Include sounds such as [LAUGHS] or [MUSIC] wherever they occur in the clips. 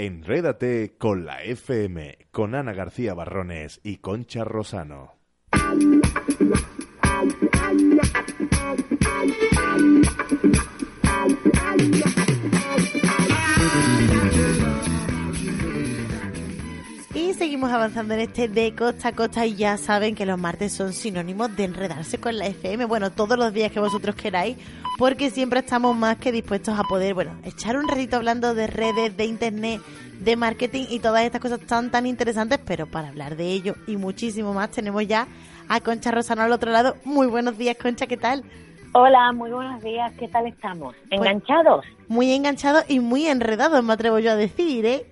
Enrédate con la FM, con Ana García Barrones y Concha Rosano. Seguimos avanzando en este de costa a costa y ya saben que los martes son sinónimos de enredarse con la FM. Bueno, todos los días que vosotros queráis, porque siempre estamos más que dispuestos a poder, bueno, echar un ratito hablando de redes, de internet, de marketing y todas estas cosas tan, tan interesantes, pero para hablar de ello y muchísimo más tenemos ya a Concha Rosano al otro lado. Muy buenos días, Concha, ¿qué tal? Hola, muy buenos días, ¿qué tal estamos? Pues ¿Enganchados? muy enganchados y muy enredados, me atrevo yo a decir, ¿eh?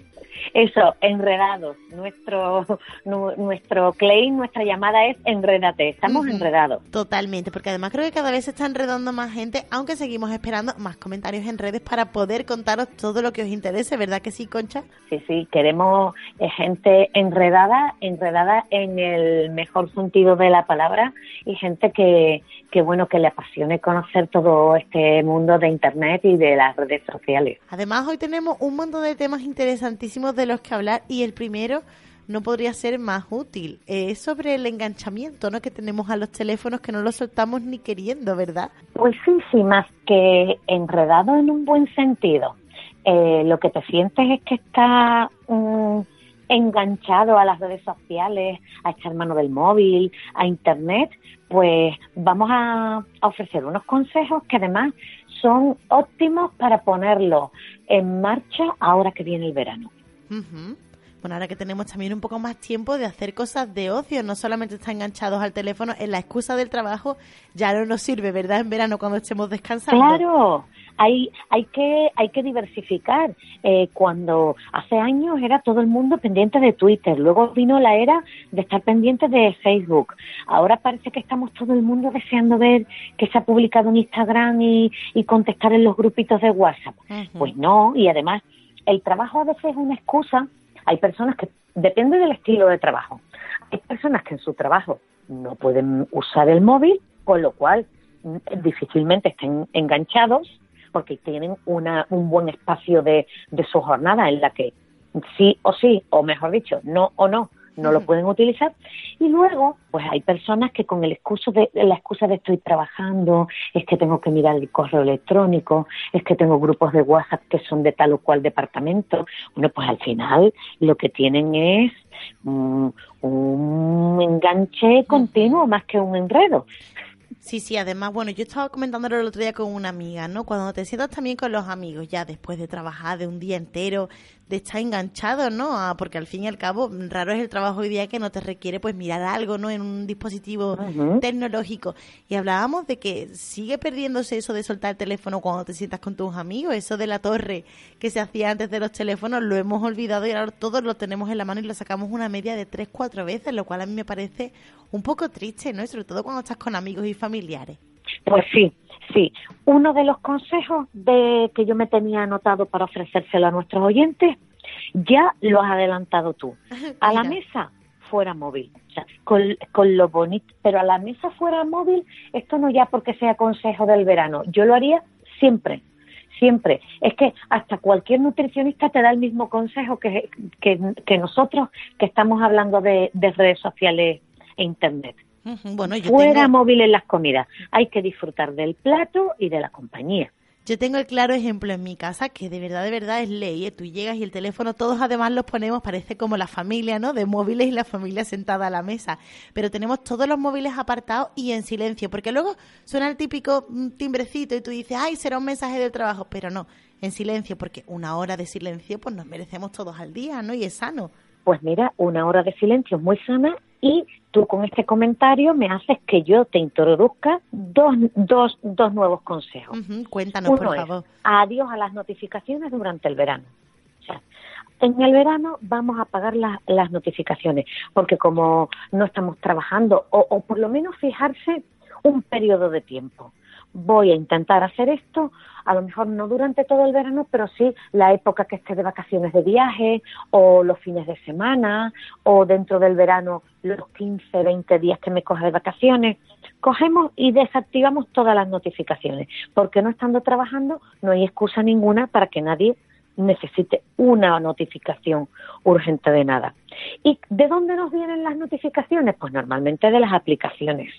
Eso, enredados. Nuestro, nuestro claim, nuestra llamada es enredate. Estamos enredados. Totalmente, porque además creo que cada vez se está enredando más gente, aunque seguimos esperando más comentarios en redes para poder contaros todo lo que os interese, ¿verdad que sí, Concha? Sí, sí, queremos eh, gente enredada, enredada en el mejor sentido de la palabra y gente que, que, bueno, que le apasione conocer todo este mundo de Internet y de las redes sociales. Además, hoy tenemos un montón de temas interesantísimos de los que hablar y el primero no podría ser más útil. Es sobre el enganchamiento que tenemos a los teléfonos que no lo soltamos ni queriendo, ¿verdad? Pues sí, sí, más que enredado en un buen sentido. Eh, lo que te sientes es que está mm, enganchado a las redes sociales, a echar mano del móvil, a Internet, pues vamos a, a ofrecer unos consejos que además son óptimos para ponerlo en marcha ahora que viene el verano. Bueno, ahora que tenemos también un poco más tiempo de hacer cosas de ocio, no solamente estar enganchados al teléfono, en la excusa del trabajo ya no nos sirve, ¿verdad? En verano cuando estemos descansando. Claro, hay, hay, que, hay que diversificar. Eh, cuando hace años era todo el mundo pendiente de Twitter, luego vino la era de estar pendiente de Facebook. Ahora parece que estamos todo el mundo deseando ver que se ha publicado en Instagram y, y contestar en los grupitos de WhatsApp. Pues no, y además el trabajo a veces es una excusa. Hay personas que, depende del estilo de trabajo, hay personas que en su trabajo no pueden usar el móvil, con lo cual mm, difícilmente estén enganchados porque tienen una, un buen espacio de, de su jornada en la que sí o sí, o mejor dicho, no o no, no lo pueden utilizar. Y luego, pues hay personas que con el excuso de, la excusa de estoy trabajando, es que tengo que mirar el correo electrónico, es que tengo grupos de WhatsApp que son de tal o cual departamento. Bueno, pues al final lo que tienen es mm, un enganche continuo más que un enredo. Sí, sí, además, bueno, yo estaba comentándolo el otro día con una amiga, ¿no? Cuando te sientas también con los amigos, ya después de trabajar de un día entero, de estar enganchado, ¿no? Ah, porque al fin y al cabo, raro es el trabajo hoy día que no te requiere pues mirar algo, ¿no? En un dispositivo tecnológico. Y hablábamos de que sigue perdiéndose eso de soltar el teléfono cuando te sientas con tus amigos, eso de la torre que se hacía antes de los teléfonos, lo hemos olvidado y ahora todos lo tenemos en la mano y lo sacamos una media de tres, cuatro veces, lo cual a mí me parece un poco triste, ¿no? Y sobre todo cuando estás con amigos y familiares. Pues sí, sí. Uno de los consejos de que yo me tenía anotado para ofrecérselo a nuestros oyentes, ya lo has adelantado tú. [LAUGHS] A la mesa fuera móvil, o sea, con, con lo bonito, pero a la mesa fuera móvil, esto no ya porque sea consejo del verano, yo lo haría siempre, siempre. Es que hasta cualquier nutricionista te da el mismo consejo que, que, que nosotros que estamos hablando de, de redes sociales e internet. Bueno, yo Fuera tengo, móvil en las comidas. Hay que disfrutar del plato y de la compañía. yo tengo el claro ejemplo en mi casa que de verdad, de verdad es ley. ¿eh? Tú llegas y el teléfono, todos además los ponemos, parece como la familia, ¿no? De móviles y la familia sentada a la mesa. Pero tenemos todos los móviles apartados y en silencio, porque luego suena el típico mm, timbrecito y tú dices, ay, será un mensaje del trabajo, pero no, en silencio, porque una hora de silencio pues nos merecemos todos al día, ¿no? Y es sano. Pues mira, una hora de silencio muy sana y tú con este comentario me haces que yo te introduzca dos, dos, dos nuevos consejos. Cuéntanos, Uno por es favor. adiós a las notificaciones durante el verano. O sea, en el verano vamos a apagar las, las notificaciones porque como no estamos trabajando o, o por lo menos fijarse un periodo de tiempo. Voy a intentar hacer esto, a lo mejor no durante todo el verano, pero sí la época que esté de vacaciones de viaje o los fines de semana o dentro del verano los 15, 20 días que me coge de vacaciones. Cogemos y desactivamos todas las notificaciones, porque no estando trabajando no hay excusa ninguna para que nadie necesite una notificación urgente de nada. ¿Y de dónde nos vienen las notificaciones? Pues normalmente de las aplicaciones.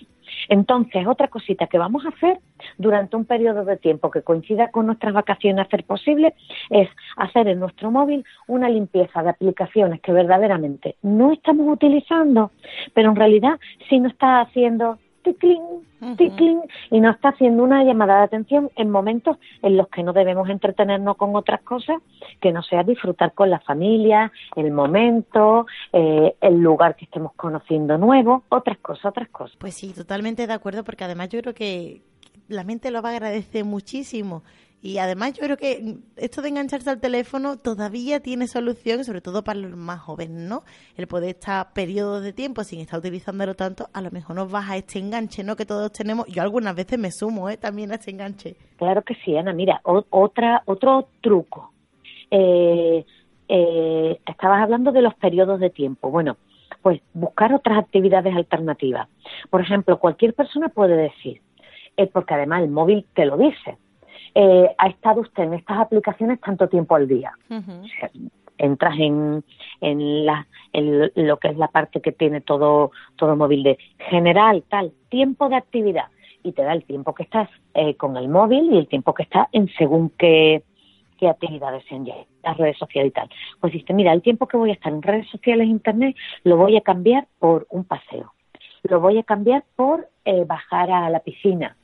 Entonces, otra cosita que vamos a hacer durante un periodo de tiempo que coincida con nuestras vacaciones, hacer posible, es hacer en nuestro móvil una limpieza de aplicaciones que verdaderamente no estamos utilizando, pero en realidad sí nos está haciendo ticling, y nos está haciendo una llamada de atención en momentos en los que no debemos entretenernos con otras cosas que no sea disfrutar con la familia, el momento, eh, el lugar que estemos conociendo nuevo, otras cosas, otras cosas. Pues sí, totalmente de acuerdo, porque además yo creo que la mente lo va a agradecer muchísimo y además yo creo que esto de engancharse al teléfono todavía tiene solución, sobre todo para los más jóvenes, ¿no? El poder estar periodos de tiempo sin estar utilizándolo tanto, a lo mejor nos baja este enganche, ¿no? Que todos tenemos. Yo algunas veces me sumo, ¿eh? También a este enganche. Claro que sí, Ana. Mira, otra, otro truco. Eh, eh, estabas hablando de los periodos de tiempo. Bueno, pues buscar otras actividades alternativas. Por ejemplo, cualquier persona puede decir, eh, porque además el móvil te lo dice eh, ha estado usted en estas aplicaciones tanto tiempo al día. Entras en, en, la, en lo que es la parte que tiene todo, todo móvil de general, tal, tiempo de actividad. Y te da el tiempo que estás eh, con el móvil y el tiempo que estás en según qué, qué actividades en las redes sociales y tal. Pues dices, mira, el tiempo que voy a estar en redes sociales e internet lo voy a cambiar por un paseo. Lo voy a cambiar por eh, bajar a la piscina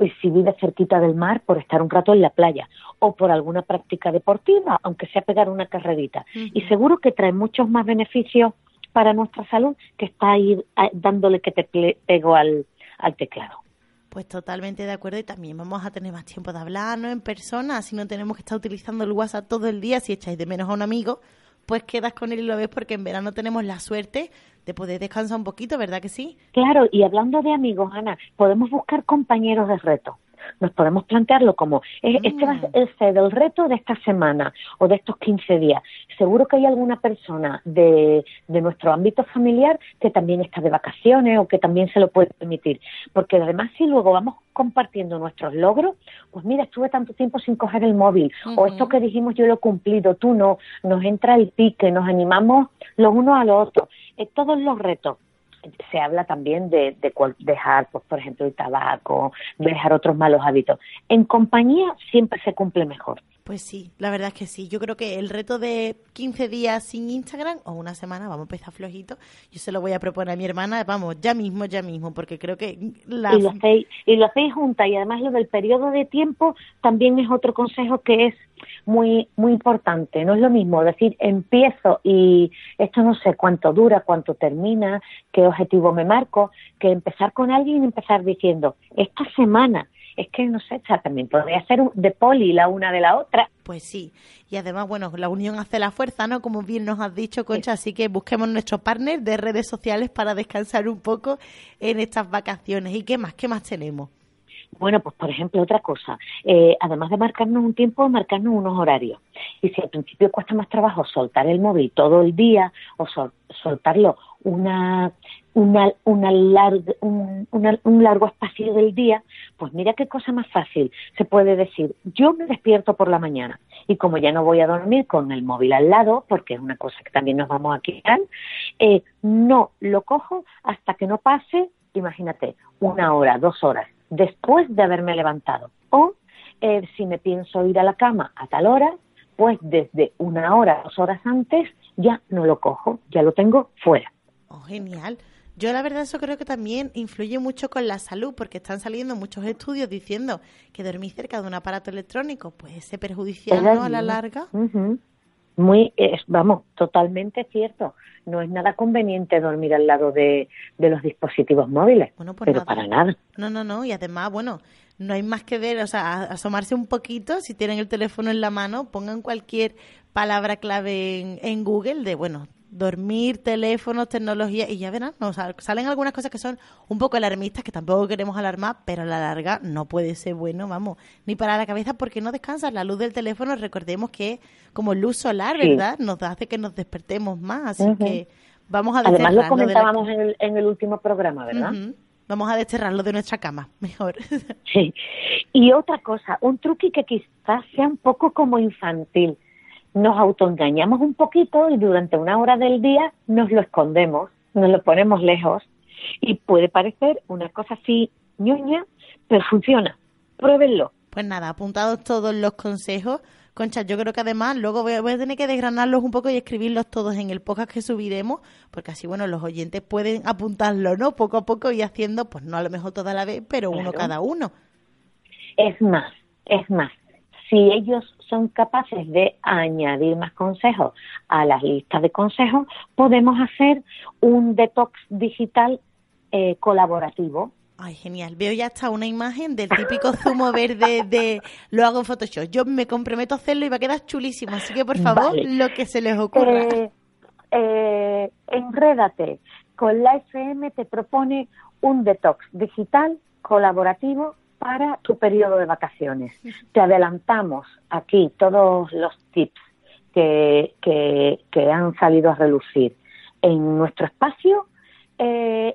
pues si vive cerquita del mar, por estar un rato en la playa o por alguna práctica deportiva, aunque sea pegar una carrerita. Y seguro que trae muchos más beneficios para nuestra salud que está ahí dándole que te pego al, al teclado. Pues totalmente de acuerdo y también vamos a tener más tiempo de hablar, ¿no? En persona, así no tenemos que estar utilizando el WhatsApp todo el día. Si echáis de menos a un amigo, pues quedas con él y lo ves porque en verano tenemos la suerte de poder descansar un poquito, ¿verdad que sí? Claro, y hablando de amigos, Ana, podemos buscar compañeros de reto nos podemos plantearlo como, este va a mm. ser el reto de esta semana o de estos 15 días. Seguro que hay alguna persona de, de nuestro ámbito familiar que también está de vacaciones o que también se lo puede permitir. Porque además si luego vamos compartiendo nuestros logros, pues mira, estuve tanto tiempo sin coger el móvil, o esto que dijimos yo lo he cumplido, tú no, nos entra el pique, nos animamos los unos a los otros. Eh, todos los retos se habla también de, dejar, pues, por ejemplo, el tabaco, dejar otros malos hábitos. En compañía siempre se cumple mejor. Pues sí, la verdad es que sí. Yo creo que el reto de 15 días sin Instagram o una semana, vamos a empezar flojito, yo se lo voy a proponer a mi hermana, vamos, ya mismo, ya mismo, porque creo que... La... Y, lo hacéis, y y además lo del periodo de tiempo también es otro consejo que es muy muy importante. No es lo mismo decir empiezo y esto no sé cuánto dura, cuánto termina, qué objetivo me marco, que empezar con alguien y empezar diciendo esta semana es que no sé, también podría ser de poli la una de la otra. Pues sí, y además, bueno, la unión hace la fuerza, ¿no? Como bien nos has dicho, Concha, así que busquemos nuestro partner de redes sociales para descansar un poco en estas vacaciones. ¿Y qué más? ¿Qué más tenemos? Bueno, pues por ejemplo, otra cosa, eh, además de marcarnos un tiempo, marcarnos unos horarios. Y si al principio cuesta más trabajo soltar el móvil todo el día o soltarlo una, una, una un, un largo espacio del día, pues mira qué cosa más fácil. Se puede decir, yo me despierto por la mañana y como ya no voy a dormir con el móvil al lado, porque es una cosa que también nos vamos a quitar, eh, no lo cojo hasta que no pase, imagínate, una hora, dos horas después de haberme levantado. O eh, si me pienso ir a la cama a tal hora, pues desde una hora, dos horas antes, ya no lo cojo, ya lo tengo fuera. Oh, genial. Yo la verdad eso creo que también influye mucho con la salud, porque están saliendo muchos estudios diciendo que dormir cerca de un aparato electrónico puede ser perjudicial ¿no? a la larga. Muy, es, vamos, totalmente cierto. No es nada conveniente dormir al lado de, los dispositivos móviles, pues pero para nada. No, no, no. Y además, bueno, no hay más que ver, o sea, asomarse un poquito, si tienen el teléfono en la mano, pongan cualquier palabra clave en, en Google de, bueno, dormir, teléfonos, tecnología, y ya verán, no, salen algunas cosas que son un poco alarmistas, que tampoco queremos alarmar, pero a la larga no puede ser bueno, vamos, ni para la cabeza porque no descansa. La luz del teléfono, recordemos que es como luz solar, ¿verdad? Nos hace que nos despertemos más, así que vamos a Además lo comentábamos en, el, en el último programa, ¿verdad? Vamos a desterrarlo de nuestra cama, [LAUGHS] mejor. sí. Y otra cosa, un truqui que quizás sea un poco como infantil, nos autoengañamos un poquito y durante una hora del día nos lo escondemos, nos lo ponemos lejos y puede parecer una cosa así ñoña, pero funciona. Pruébenlo. Pues nada, apuntados todos los consejos. Concha, yo creo que además luego voy a, tener que desgranarlos un poco y escribirlos todos en el podcast que subiremos, porque así, bueno, los oyentes pueden apuntarlo, ¿no? Poco a poco y haciendo, pues no a lo mejor toda la vez, pero uno cada uno. Es más, es más, si ellos son capaces de añadir más consejos a las listas de consejos, podemos hacer un detox digital eh, colaborativo. Ay, genial. Veo ya hasta una imagen del típico zumo verde de lo hago en Photoshop. Yo me comprometo a hacerlo y va a quedar chulísimo. Así que, por favor, lo que se les ocurra. Eh, eh, enrédate. Con la FM te propone un detox digital colaborativo para tu periodo de vacaciones. Te adelantamos aquí todos los tips que, que, han salido a relucir en nuestro espacio eh,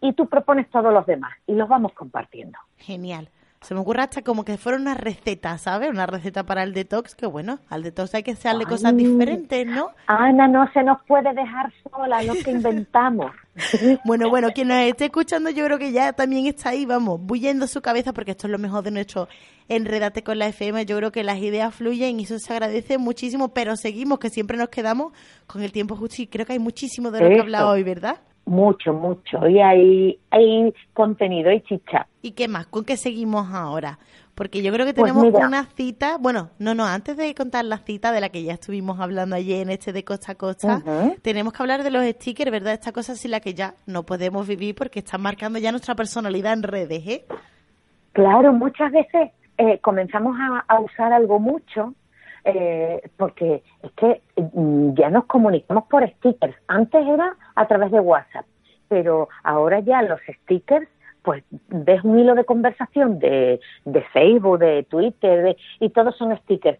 y tú propones todos los demás y los vamos compartiendo. Genial. Se me ocurre hasta como que fuera una receta, ¿sabes? Una receta para el detox, que bueno, al detox hay que hacerle cosas diferentes, ¿no? Ana, no se nos puede dejar sola lo que inventamos. [LAUGHS] bueno, bueno, quien nos esté escuchando yo creo que ya también está ahí, vamos, bullendo su cabeza, porque esto es lo mejor de nuestro Enredate con la FM. Yo creo que las ideas fluyen y eso se agradece muchísimo, pero seguimos, que siempre nos quedamos con el tiempo justo y creo que hay muchísimo de lo que hablado hoy, ¿verdad? Mucho, mucho. Y hay, hay contenido y chicha. ¿Y qué más? ¿Con qué seguimos ahora? Porque yo creo que pues tenemos una cita, bueno, no, no, antes de contar la cita de la que ya estuvimos hablando ayer en este de Costa a Costa, tenemos que hablar de los stickers, ¿verdad? Esta cosa sin la que ya no podemos vivir porque están marcando ya nuestra personalidad en redes, ¿eh? Claro, muchas veces eh, comenzamos a, usar algo mucho eh, porque es que mm, ya nos comunicamos por stickers. Antes era a través de WhatsApp, pero ahora ya los stickers pues ves un hilo de conversación de, de Facebook, de Twitter, y todos son stickers,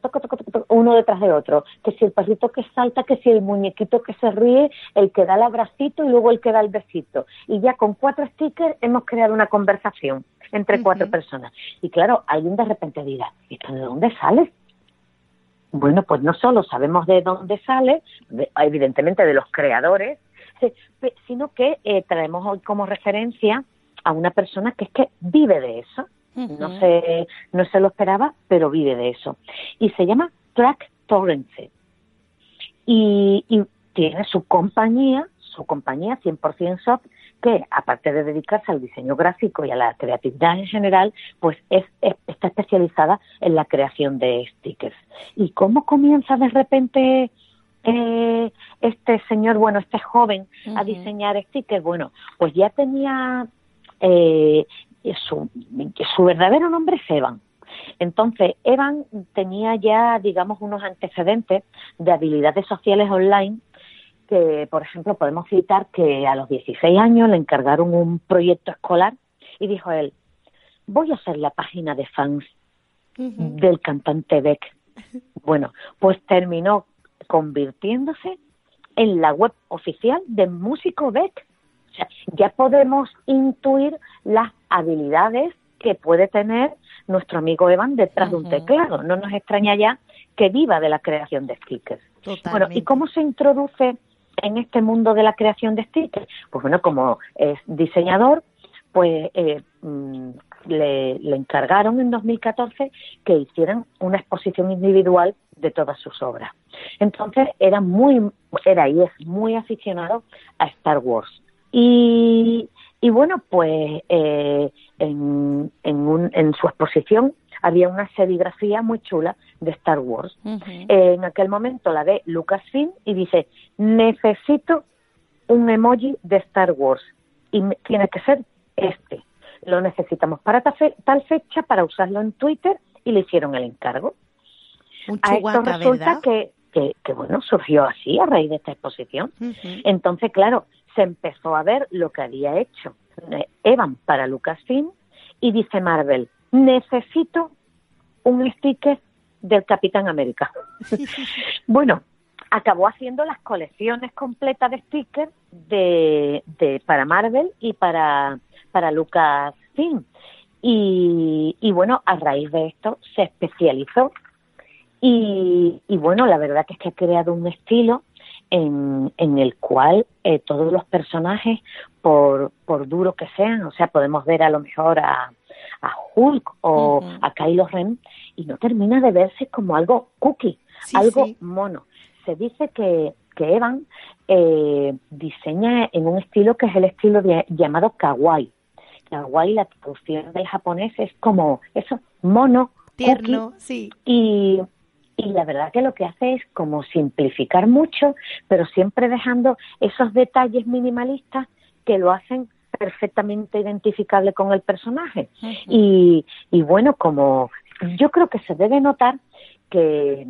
uno detrás de otro. Que si el pasito que salta, que si el muñequito que se ríe, el que da el abracito y luego el que da el besito. Y ya con cuatro stickers hemos creado una conversación entre cuatro personas. Y claro, alguien de repente dirá, ¿esto de dónde sale? Bueno, pues no solo sabemos de dónde sale, evidentemente de los creadores, sino que eh, traemos hoy como referencia a una persona que es que vive de eso. No se, no se lo esperaba, pero vive de eso. Y se llama Track Torrance. Y, y tiene su compañía, su compañía 100% soft, que aparte de dedicarse al diseño gráfico y a la creatividad en general, pues es, está especializada en la creación de stickers. ¿Y cómo comienza de repente eh, este señor, bueno, este joven a diseñar stickers? Bueno, pues ya tenía eh, su, su verdadero nombre es Evan. Entonces, Evan tenía ya, digamos, unos antecedentes de habilidades sociales online que, por ejemplo, podemos citar que a los 16 años le encargaron un proyecto escolar y dijo él, voy a hacer la página de fans del cantante Beck. [LAUGHS] Bueno, pues terminó convirtiéndose en la web oficial del músico Beck. O sea, ya podemos intuir las habilidades que puede tener nuestro amigo Evan detrás de un teclado. No nos extraña ya que viva de la creación de stickers. Bueno, ¿y cómo se introduce en este mundo de la creación de stickers? Pues bueno, como diseñador, pues eh, mm, le, encargaron en 2014 que hicieran una exposición individual de todas sus obras. Entonces era muy, era y es muy aficionado a Star Wars. Y, bueno, pues eh, en, en, en su exposición había una serigrafía muy chula de Star Wars. en aquel momento la ve Lucasfilm y dice, necesito un emoji de Star Wars y tiene que ser este. Lo necesitamos para tal fecha para usarlo en Twitter y le hicieron el encargo. a esto resulta que, que, bueno, surgió así a raíz de esta exposición. Entonces, claro, se empezó a ver lo que había hecho eh, Evan para Lucasfilm y dice Marvel, necesito un sticker del Capitán América. [LAUGHS] bueno, acabó haciendo las colecciones completas de stickers de, de, para Marvel y para, para Lucasfilm. Y, y bueno, a raíz de esto se especializó Y, y bueno, la verdad que es que ha creado un estilo en, en el cual eh, todos los personajes, por, por duro que sean, o sea, podemos ver a lo mejor a, a Hulk o a Kylo Ren y no termina de verse como algo cookie, algo mono. Se dice que, que Evan eh, diseña en un estilo que es el estilo llamado kawaii. Kawaii, la traducción del japonés es como eso, mono, tierno, sí. Y, y la verdad que lo que hace es como simplificar mucho, pero siempre dejando esos detalles minimalistas que lo hacen perfectamente identificable con el personaje. y, y bueno, como yo creo que se debe notar que,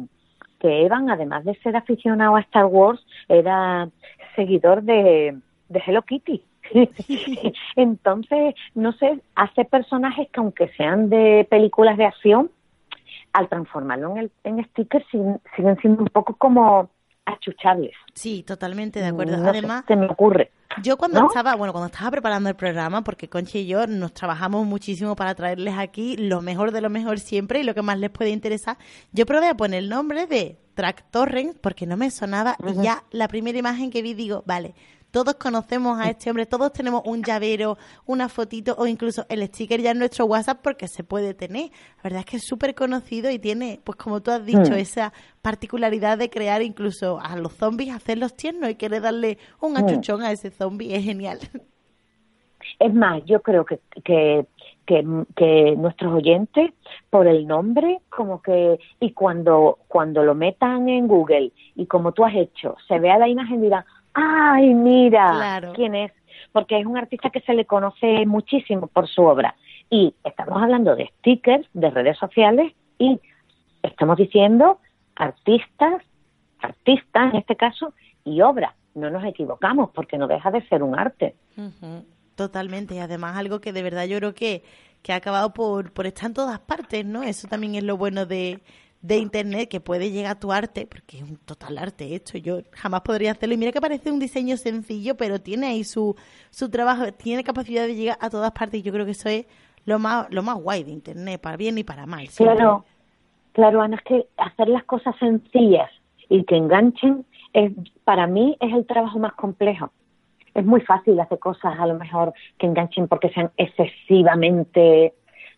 que Evan, además de ser aficionado a Star Wars, era seguidor de, de Hello Kitty. [LAUGHS] [LAUGHS] Entonces, no sé, hace personajes que aunque sean de películas de acción, al transformarlo en, el, en stickers siguen, siendo un poco como achuchables. Sí, totalmente de acuerdo. Además, se me ocurre. Yo cuando estaba, bueno, cuando estaba preparando el programa, porque Conchi y yo nos trabajamos muchísimo para traerles aquí lo mejor de lo mejor siempre y lo que más les puede interesar, yo probé a poner el nombre de Track Torrent porque no me sonaba y ya la primera imagen que vi digo, vale, todos conocemos a este hombre, todos tenemos un llavero, una fotito o incluso el sticker ya en nuestro WhatsApp porque se puede tener. La verdad es que es súper conocido y tiene, pues como tú has dicho, mm. esa particularidad de crear incluso a los zombies, hacerlos tiernos y querer darle un mm. achuchón a ese zombie. Es genial. Es más, yo creo que, que, que, nuestros oyentes, por el nombre, como que, y cuando, cuando lo metan en Google y como tú has hecho, se vea la imagen y dirán, ay, mira, quién es, porque es un artista que se le conoce muchísimo por su obra. Y estamos hablando de stickers, de redes sociales y estamos diciendo artistas, artistas en este caso, y obra. No nos equivocamos porque no deja de ser un arte. Totalmente, y además algo que de verdad yo creo que, que ha acabado por, por estar en todas partes, ¿no? Eso también es lo bueno de, de internet que puede llegar a tu arte, porque es un total arte esto, yo jamás podría hacerlo. Y mira que parece un diseño sencillo, pero tiene ahí su, su trabajo, tiene capacidad de llegar a todas partes y yo creo que eso es lo más, lo más guay de internet, para bien y para mal. Claro, claro, Ana, es que hacer las cosas sencillas y que enganchen, es, para mí es el trabajo más complejo. Es muy fácil hacer cosas a lo mejor que enganchen porque sean excesivamente,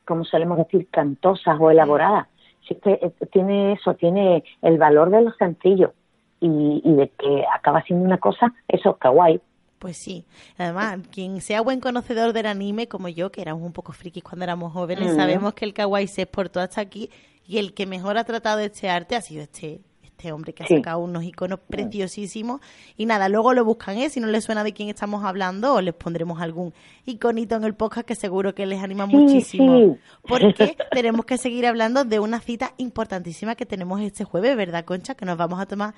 como solemos decir, cantosas o elaboradas que eh, tiene eso, tiene el valor de lo sencillo y, de que acaba siendo una cosa, eso, kawaii. Pues sí, además, quien sea buen conocedor del anime como yo, que éramos un poco frikis cuando éramos jóvenes, sabemos que el kawaii se exportó hasta aquí y el que mejor ha tratado este arte ha sido este este hombre que ha sacado unos iconos preciosísimos. Y nada, luego lo buscan, ¿eh? Si no les suena de quién estamos hablando, o les pondremos algún iconito en el podcast que seguro que les anima muchísimo. Porque [LAUGHS] tenemos que seguir hablando de una cita importantísima que tenemos este jueves, ¿verdad, Concha? Que nos vamos a tomar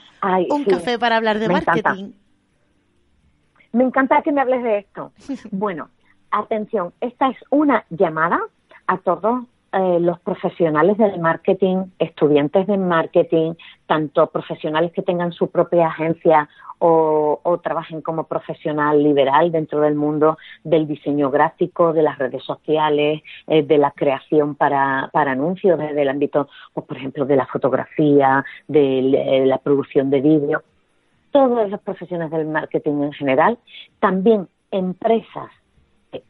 un café para hablar de marketing. Me encanta que me hables de esto. [LAUGHS] bueno, atención, esta es una llamada a todos eh, los profesionales del marketing, estudiantes de marketing, tanto profesionales que tengan su propia agencia o, trabajen como profesional liberal dentro del mundo del diseño gráfico, de las redes sociales, eh, de la creación para, para anuncios desde el ámbito, pues, por ejemplo, de la fotografía, de eh, la producción de vídeo. Todos los profesionales del marketing en general, también empresas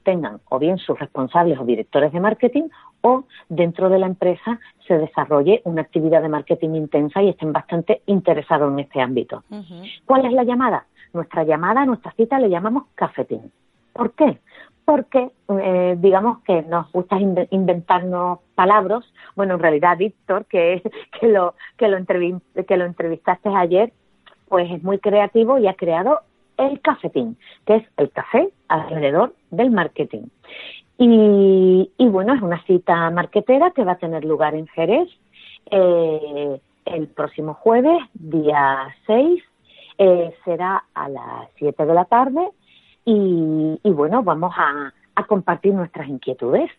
tengan o bien sus responsables o directores de marketing o dentro de la empresa se desarrolle una actividad de marketing intensa y estén bastante interesados en este ámbito. ¿Cuál es la llamada? Nuestra llamada, nuestra cita le llamamos cafetín. ¿Por qué? Porque eh, digamos que nos gusta inventarnos palabras. Bueno, en realidad Víctor, que, que, lo, que, lo que lo entrevistaste ayer, pues es muy creativo y ha creado el cafetín, que es el café alrededor del marketing. Y, bueno, es una cita marquetera que va a tener lugar en Jerez eh, el próximo jueves, día 6, eh, será a las 7 de la tarde y, bueno, vamos a, compartir nuestras inquietudes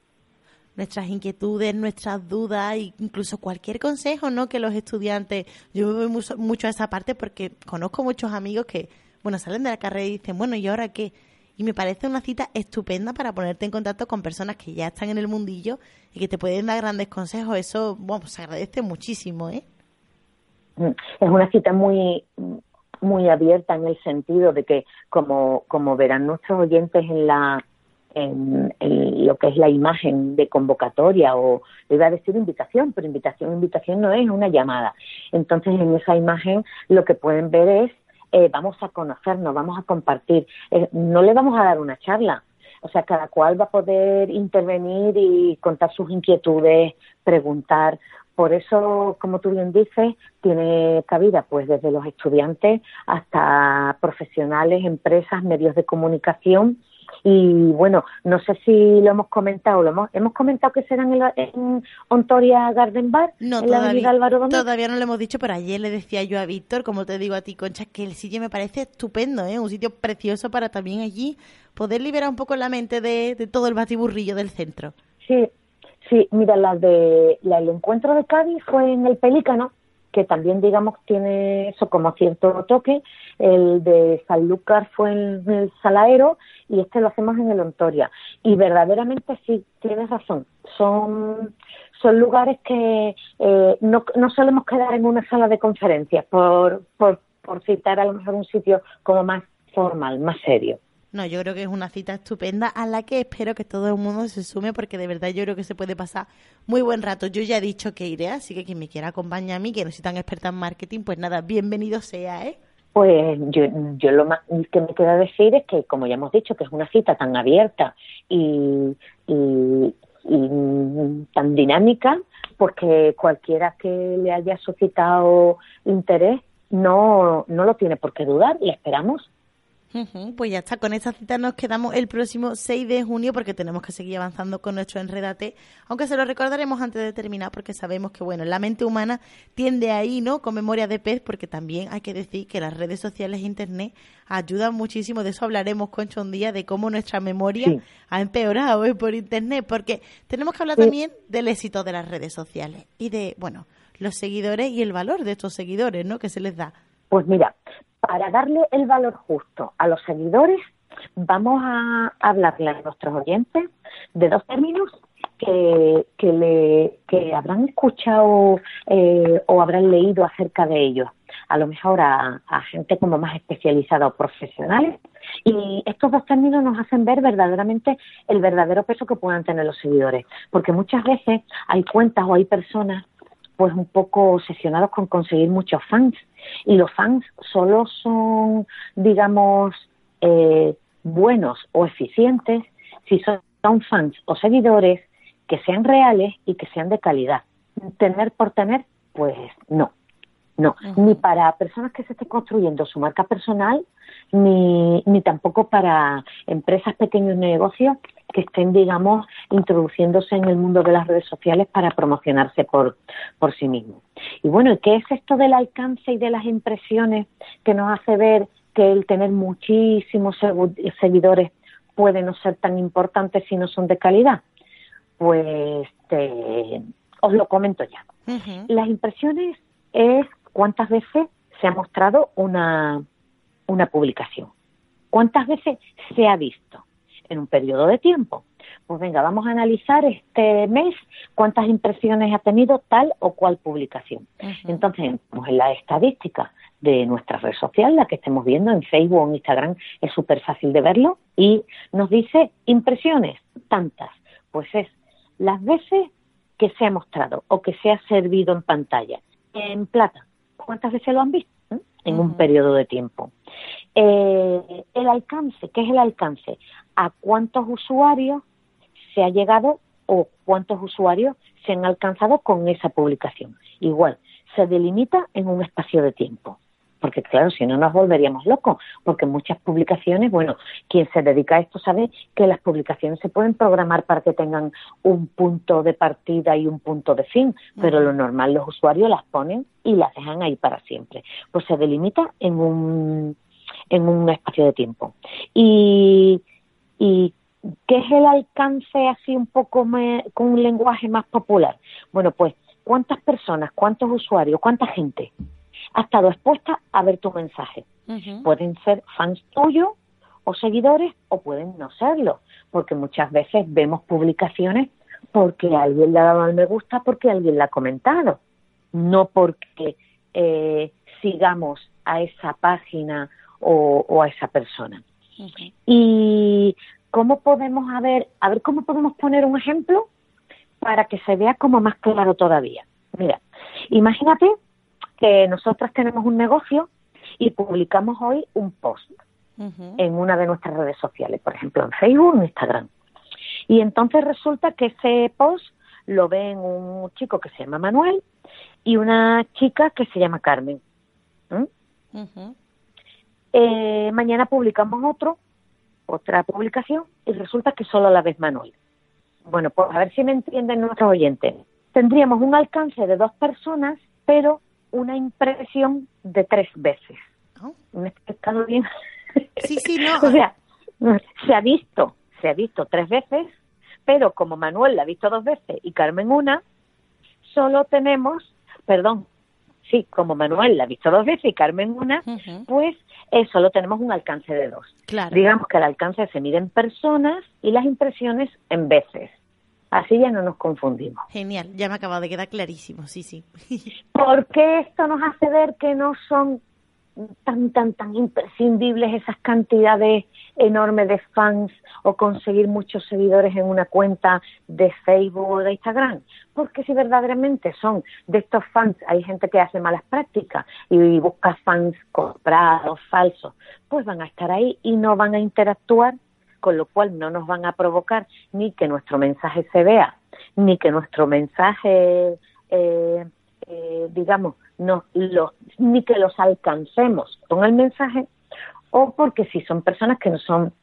nuestras inquietudes, nuestras dudas e incluso cualquier consejo, ¿no? Que los estudiantes, yo me voy mucho, mucho, a esa parte porque conozco muchos amigos que, bueno, salen de la carrera y dicen, bueno, ¿y ahora qué? Y me parece una cita estupenda para ponerte en contacto con personas que ya están en el mundillo y que te pueden dar grandes consejos. Eso, bueno, se agradece muchísimo, ¿eh? es una cita muy muy abierta en el sentido de que como como verán nuestros oyentes en la en, lo que es la imagen de convocatoria o le iba a decir invitación, pero invitación, invitación no es una llamada. Entonces en esa imagen lo que pueden ver es eh, vamos a conocernos, vamos a compartir, eh, no le vamos a dar una charla, o sea, cada cual va a poder intervenir y contar sus inquietudes, preguntar. Por eso, como tú bien dices, tiene cabida pues desde los estudiantes hasta profesionales, empresas, medios de comunicación y bueno, no sé si lo hemos comentado, lo hemos, hemos comentado que serán en, en Ontoria Garden Bar, no, en todavía, la Álvaro Todavía no lo hemos dicho, pero ayer le decía yo a Víctor, como te digo a ti, Concha, que el sitio me parece estupendo, ¿eh? un sitio precioso para también allí poder liberar un poco la mente de, de todo el batiburrillo del centro. Sí, sí, mira, la de la, el encuentro de Cádiz fue en el Pelícano, que también, digamos, tiene eso como cierto toque. El de Sanlúcar fue en el Salaero y este lo hacemos en el Ontoria. Y verdaderamente sí, tienes razón. Son, son lugares que eh, no, no solemos quedar en una sala de conferencias, por, por, por citar a lo mejor un sitio como más formal, más serio. No, yo creo que es una cita estupenda a la que espero que todo el mundo se sume porque de verdad yo creo que se puede pasar muy buen rato. Yo ya he dicho que iré, así que quien me quiera acompañar a mí, que no soy tan experta en marketing, pues nada, bienvenido sea, ¿eh? Pues yo, yo lo más que me queda decir es que, como ya hemos dicho, que es una cita tan abierta y, y, y tan dinámica, porque cualquiera que le haya suscitado interés no, no lo tiene por qué dudar, le esperamos. Pues ya está, con esa cita nos quedamos el próximo 6 de junio porque tenemos que seguir avanzando con nuestro Enredate, aunque se lo recordaremos antes de terminar porque sabemos que, bueno, la mente humana tiende ahí, ¿no? Con memoria de pez porque también hay que decir que las redes sociales e Internet ayudan muchísimo, de eso hablaremos, Concho, un día, de cómo nuestra memoria ha empeorado ¿eh? por Internet, porque tenemos que hablar también del éxito de las redes sociales y de, bueno, los seguidores y el valor de estos seguidores, ¿no? Que se les da. Pues mira, para darle el valor justo a los seguidores, vamos a hablarle a nuestros oyentes de dos términos que, que, le, que habrán escuchado eh, o habrán leído acerca de ellos, a lo mejor a, gente como más especializada o profesionales. Y estos dos términos nos hacen ver verdaderamente el verdadero peso que puedan tener los seguidores, porque muchas veces hay cuentas o hay personas pues un poco obsesionados con conseguir muchos fans. Y los fans solo son digamos eh, buenos o eficientes si son fans o seguidores que sean reales y que sean de calidad. Tener por tener pues no no, ni para personas que se estén construyendo su marca personal, ni, ni tampoco para empresas, pequeños negocios que estén, digamos, introduciéndose en el mundo de las redes sociales para promocionarse por, por sí mismos. Y bueno, ¿qué es esto del alcance y de las impresiones que nos hace ver que el tener muchísimos seguidores puede no ser tan importante si no son de calidad? Pues os lo comento ya. Las impresiones es cuántas veces se ha mostrado una, una publicación, cuántas veces se ha visto en un periodo de tiempo. Pues venga, vamos a analizar este mes cuántas impresiones ha tenido tal o cual publicación. Entonces, pues en la estadística de nuestra red social, la que estemos viendo en Facebook o en Instagram, es súper fácil de verlo y nos dice impresiones, tantas. Pues es las veces que se ha mostrado o que se ha servido en pantalla. En plata, ¿cuántas veces lo han visto? En un periodo de tiempo. Eh, el alcance, ¿qué es el alcance? ¿A cuántos usuarios se ha llegado o cuántos usuarios se han alcanzado con esa publicación? Igual, se delimita en un espacio de tiempo porque claro, si no nos volveríamos locos, porque muchas publicaciones, bueno, quien se dedica a esto sabe que las publicaciones se pueden programar para que tengan un punto de partida y un punto de fin, pero lo normal los usuarios las ponen y las dejan ahí para siempre. Pues se delimita en un, en un espacio de tiempo. Y, y ¿qué es el alcance así un poco con un lenguaje más popular? Bueno, pues, ¿cuántas personas, cuántos usuarios, cuánta gente? ha estado expuesta a ver tu mensaje. Pueden ser fans tuyos o seguidores o pueden no serlo, porque muchas veces vemos publicaciones porque alguien le ha dado al me gusta, porque alguien la ha comentado, no porque eh, sigamos a esa página o, a esa persona. Y cómo podemos a ver, a ver cómo podemos poner un ejemplo para que se vea como más claro todavía. Mira, imagínate que nosotros tenemos un negocio y publicamos hoy un post en una de nuestras redes sociales, por ejemplo en Facebook en Instagram. Y entonces resulta que ese post lo ven un chico que se llama Manuel y una chica que se llama Carmen. Eh, mañana publicamos otro, otra publicación, y resulta que solo la ves Manuel. Bueno, pues a ver si me entienden nuestros oyentes. Tendríamos un alcance de dos personas, pero una impresión de tres veces. Oh. ¿Me he explicado bien? [LAUGHS] Sí, sí, no. [LAUGHS] o sea, se ha visto, se ha visto tres veces, pero como Manuel la ha visto dos veces y Carmen una, solo tenemos, perdón, sí, como Manuel la ha visto dos veces y Carmen una, pues eh, solo tenemos un alcance de dos. Claro. Digamos que el alcance se mide en personas y las impresiones en veces. Así ya no nos confundimos. Genial, ya me acaba de quedar clarísimo, sí, sí. [LAUGHS] Porque esto nos hace ver que no son tan, tan, tan imprescindibles esas cantidades enormes de fans o conseguir muchos seguidores en una cuenta de Facebook o de Instagram. Porque si verdaderamente son de estos fans, hay gente que hace malas prácticas y busca fans comprados, falsos, pues van a estar ahí y no van a interactuar, con lo cual no nos van a provocar ni que nuestro mensaje se vea, ni que nuestro mensaje, eh, eh, digamos, no, ni que los alcancemos con el mensaje, o porque si son personas que no son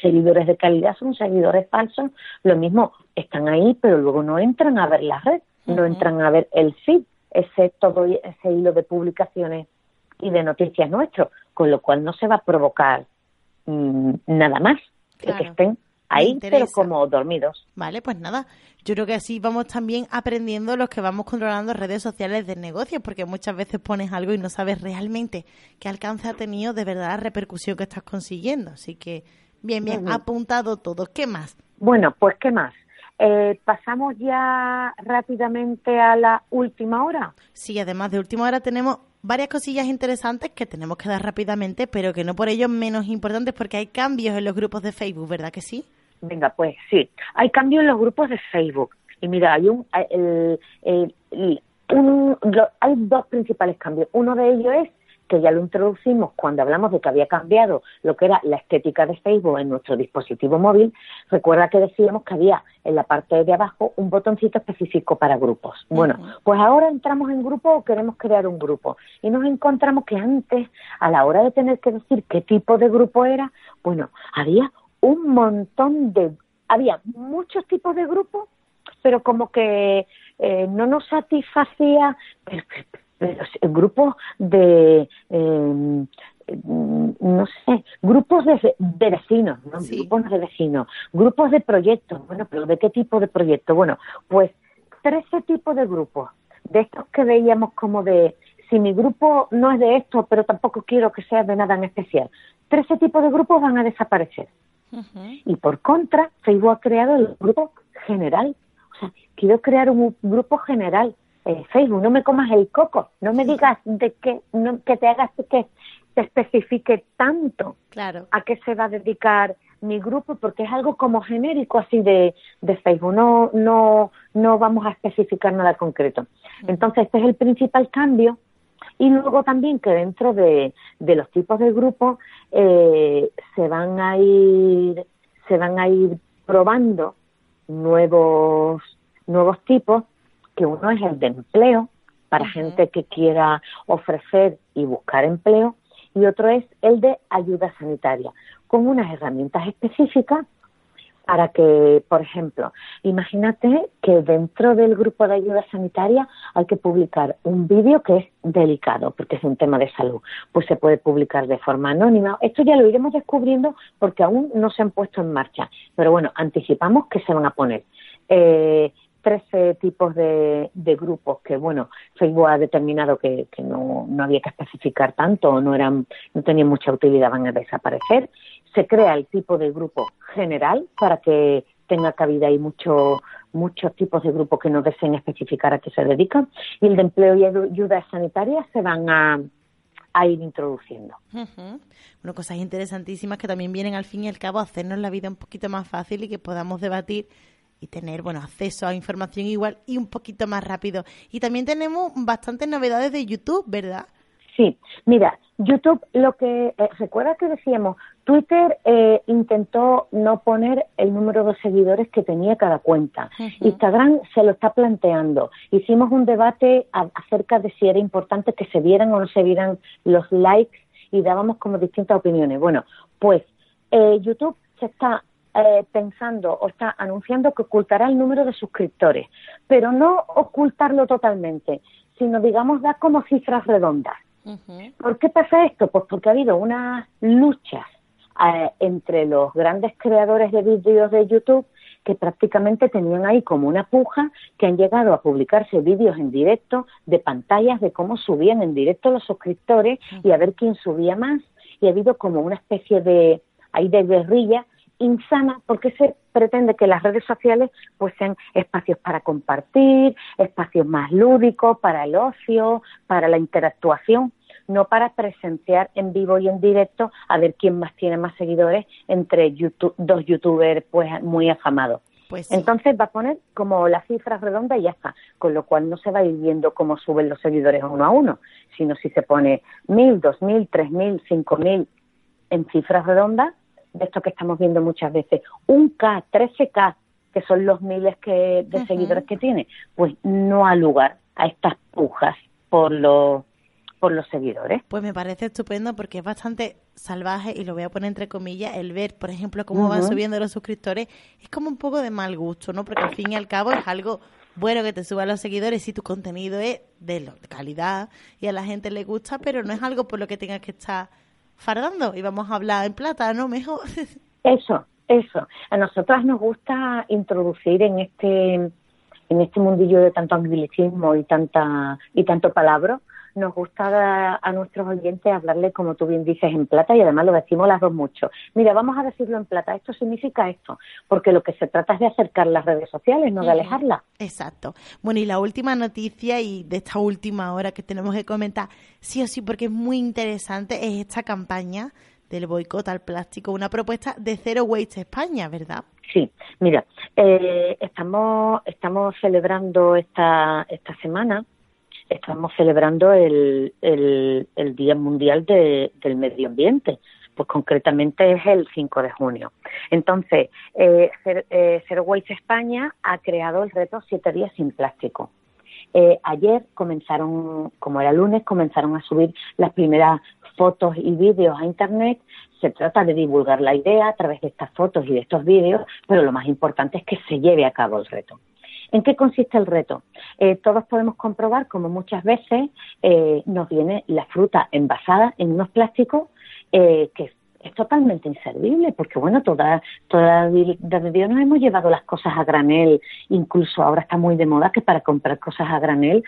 seguidores de calidad, son seguidores falsos, lo mismo, están ahí, pero luego no entran a ver la red, no entran a ver el feed, ese todo ese hilo de publicaciones y de noticias nuestro, con lo cual no se va a provocar mm, nada más que estén ahí, pero como dormidos. Vale, pues nada, yo creo que así vamos también aprendiendo los que vamos controlando redes sociales de negocio, porque muchas veces pones algo y no sabes realmente qué alcance ha tenido de verdad la repercusión que estás consiguiendo. Así que, bien, bien, apuntado todo. ¿Qué más? Bueno, pues, ¿qué más? Eh, pasamos ya rápidamente a la última hora. Sí, además de última hora tenemos varias cosillas interesantes que tenemos que dar rápidamente, pero que no por ello menos importantes porque hay cambios en los grupos de Facebook, ¿verdad que sí? Venga, pues sí, hay cambios en los grupos de Facebook. Y mira, hay un, hay dos principales cambios. Uno de ellos es que ya lo introducimos cuando hablamos de que había cambiado lo que era la estética de Facebook en nuestro dispositivo móvil, recuerda que decíamos que había en la parte de abajo un botoncito específico para grupos. Bueno, pues ahora entramos en grupo o queremos crear un grupo y nos encontramos que antes, a la hora de tener que decir qué tipo de grupo era, bueno, había un montón de, había muchos tipos de grupos, pero como que eh, no nos satisfacía grupos de, em, no sé, grupos de, vecinos, ¿no? grupos de vecinos, grupos de proyectos, bueno, pero ¿de qué tipo de proyectos? Bueno, pues 13 tipos de grupos, de estos que veíamos como de, si mi grupo no es de esto, pero tampoco quiero que sea de nada en especial, 13 tipos de grupos van a desaparecer. Y por contra, Facebook ha creado el grupo general. O sea, quiero crear un grupo general Facebook, no me comas el coco, no me digas de qué, no, que te hagas que te especifique tanto claro. a qué se va a dedicar mi grupo, porque es algo como genérico así de, de Facebook, no, no, no vamos a especificar nada concreto. Entonces, este es el principal cambio. Y luego también que dentro de, de los tipos de grupos eh, se van a ir, se van a ir probando nuevos, nuevos tipos que uno es el de empleo para gente que quiera ofrecer y buscar empleo y otro es el de ayuda sanitaria, con unas herramientas específicas para que, por ejemplo, imagínate que dentro del grupo de ayuda sanitaria hay que publicar un vídeo que es delicado, porque es un tema de salud, pues se puede publicar de forma anónima. Esto ya lo iremos descubriendo porque aún no se han puesto en marcha, pero bueno, anticipamos que se van a poner. Eh, 13 tipos de, grupos que, bueno, Facebook ha determinado que, no, no, había que especificar tanto o no, eran, no tenían mucha utilidad, van a desaparecer. Se crea el tipo de grupo general para que tenga cabida ahí mucho, muchos tipos de grupos que no deseen especificar a qué se dedican y el de empleo y ayuda sanitaria se van a, ir introduciendo. Bueno, cosas interesantísimas que también vienen al fin y al cabo a hacernos la vida un poquito más fácil y que podamos debatir y tener bueno acceso a información igual y un poquito más rápido. Y también tenemos bastantes novedades de YouTube, ¿verdad? Sí, mira, YouTube, lo que eh, recuerda que decíamos, Twitter eh, intentó no poner el número de seguidores que tenía cada cuenta. Instagram se lo está planteando. Hicimos un debate acerca de si era importante que se vieran o no se vieran los likes y dábamos como distintas opiniones. Bueno, pues eh, YouTube se está eh, pensando o está anunciando que ocultará el número de suscriptores, pero no ocultarlo totalmente, sino digamos dar como cifras redondas. ¿Por qué pasa esto? Pues porque ha habido unas luchas eh, entre los grandes creadores de vídeos de YouTube que prácticamente tenían ahí como una puja, que han llegado a publicarse vídeos en directo de pantallas de cómo subían en directo los suscriptores y a ver quién subía más. Y ha habido como una especie de, ahí de guerrilla insana porque se pretende que las redes sociales pues sean espacios para compartir, espacios más lúdicos, para el ocio, para la interactuación, no para presenciar en vivo y en directo a ver quién más tiene más seguidores entre dos youtubers pues muy afamados. Pues Entonces va a poner como las cifras redondas y ya está, con lo cual no se va a ir viendo cómo suben los seguidores uno a uno, sino si se pone mil, dos mil, tres mil, cinco mil en cifras redondas, de esto que estamos viendo muchas veces, un K, 13K, que son los miles que, de seguidores que tiene, pues no ha lugar a estas pujas por los por los seguidores. Pues me parece estupendo porque es bastante salvaje y lo voy a poner entre comillas el ver, por ejemplo, cómo van subiendo los suscriptores, es como un poco de mal gusto, ¿no? Porque al fin y al cabo es algo bueno que te suban los seguidores si tu contenido es de, calidad y a la gente le gusta, pero no es algo por lo que tengas que estar fardando y vamos a hablar en plata, ¿no? Mejor. [LAUGHS] Eso, eso. A nosotras nos gusta introducir en este en este mundillo de tanto anglicismo y tanta y tanto palabra, nos gusta a, nuestros oyentes hablarle, como tú bien dices, en plata y además lo decimos las dos mucho. Mira, vamos a decirlo en plata, esto significa esto, porque lo que se trata es de acercar las redes sociales, no de alejarlas. Exacto. Bueno, y la última noticia y de esta última hora que tenemos que comentar, sí o sí, porque es muy interesante, es esta campaña del boicot al plástico, una propuesta de Zero Waste España, ¿verdad? Sí, mira, eh, estamos, estamos celebrando esta, esta semana estamos celebrando el, el, Día Mundial del Medio Ambiente, pues concretamente es el 5 de junio. Entonces, eh, eh, Zero Waste España ha creado el reto Siete días sin plástico. Eh, ayer comenzaron, como era lunes, comenzaron a subir las primeras fotos y vídeos a Internet. Se trata de divulgar la idea a través de estas fotos y de estos vídeos, pero lo más importante es que se lleve a cabo el reto. ¿En qué consiste el reto? Eh, todos podemos comprobar como muchas veces eh, nos viene la fruta envasada en unos plásticos eh, que es totalmente inservible, porque bueno, toda, toda desde Dios nos hemos llevado las cosas a granel, incluso ahora está muy de moda que para comprar cosas a granel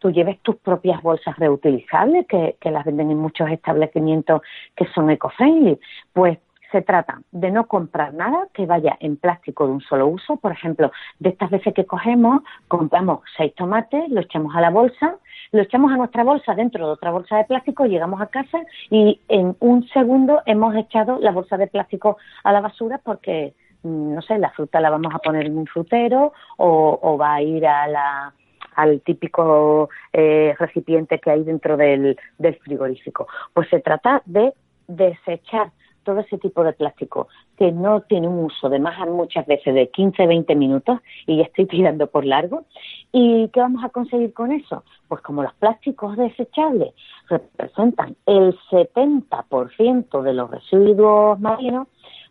tú lleves tus propias bolsas reutilizables que, que las venden en muchos establecimientos que son eco-friendly. Pues se trata de no comprar nada que vaya en plástico de un solo uso. Por ejemplo, de estas veces que cogemos, compramos seis tomates, lo echamos a la bolsa, lo echamos a nuestra bolsa dentro de otra bolsa de plástico, llegamos a casa y en un segundo hemos echado la bolsa de plástico a la basura porque, mm, no sé, la fruta la vamos a poner en un frutero o, va a ir al típico eh, recipiente que hay dentro del frigorífico. Pues se trata de desechar todo ese tipo de plástico que no tiene un uso de más muchas veces de 15, 20 minutos y ya estoy [LAUGHS] tirando por largo. ¿Y qué vamos a conseguir con eso? Pues como los plásticos desechables representan el 70% de los residuos marinos,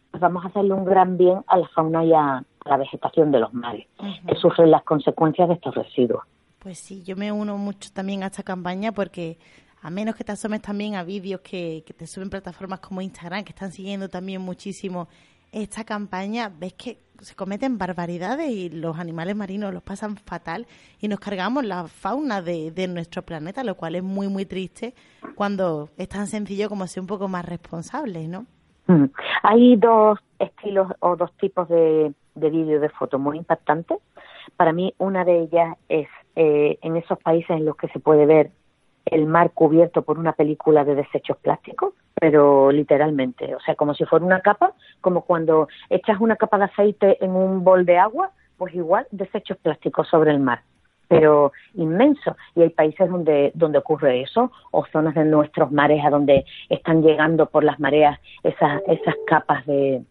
pues vamos a hacerle un gran bien a la fauna y a, la vegetación de los mares, que sufren las consecuencias de estos residuos. Pues sí, yo me uno mucho también a esta campaña porque a menos que te asomes también a vídeos que, te suben plataformas como Instagram, que están siguiendo también muchísimo esta campaña, ves que se cometen barbaridades y los animales marinos los pasan fatal y nos cargamos la fauna de, de nuestro planeta, lo cual es muy, muy triste cuando es tan sencillo como ser un poco más responsable, ¿no? Mm. Hay dos estilos o dos tipos de, de vídeo y de foto muy impactantes. Para mí, una de ellas es eh, en esos países en los que se puede ver el mar cubierto por una película de desechos plásticos, pero literalmente, o sea, como si fuera una capa, como cuando echas una capa de aceite en un bol de agua, pues igual desechos plásticos sobre el mar pero inmenso. Y hay países donde, donde ocurre eso, o zonas de nuestros mares a donde están llegando por las mareas esas, esas capas de,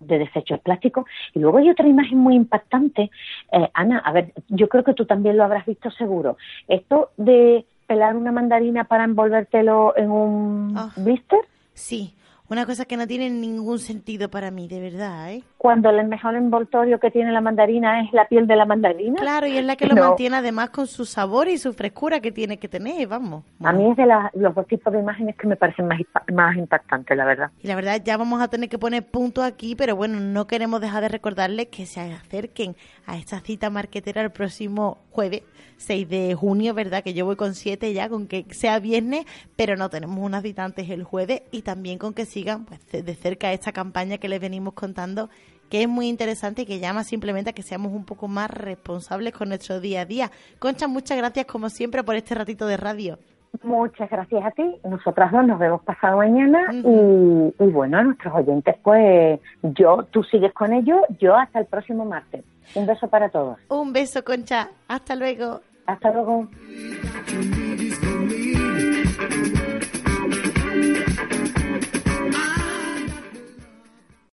de desechos plásticos. Y luego hay otra imagen muy impactante. Eh, Ana, a ver, yo creo que tú también lo habrás visto seguro. Esto de pelar una mandarina para envolvértelo en un Ah. blister, Sí, una cosa que no tiene ningún sentido para mí, de verdad, ¿eh? Cuando el mejor envoltorio que tiene la mandarina es la piel de la mandarina. Claro, y es la que lo No. mantiene además con su sabor y su frescura que tiene que tener, vamos. A mí es de la- los dos tipos de imágenes que me parecen más, más impactantes, la verdad. Y la verdad ya vamos a tener que poner punto aquí, pero bueno, no queremos dejar de recordarles que se acerquen a esta cita marquetera el próximo jueves, 6 de junio, ¿verdad? Que yo voy con 7 ya, con que sea viernes, pero no tenemos unas cita antes el jueves y también con que sigan pues, de cerca esta campaña que les venimos contando que es muy interesante y que llama simplemente a que seamos un poco más responsables con nuestro día a día. Concha, muchas gracias como siempre por este ratito de radio. Muchas gracias a ti. Nosotras dos nos vemos pasado mañana y, y bueno, a nuestros oyentes, pues yo, tú sigues con ellos, yo hasta el próximo martes. Un beso para todos. Un beso, Concha. Hasta luego. Hasta luego.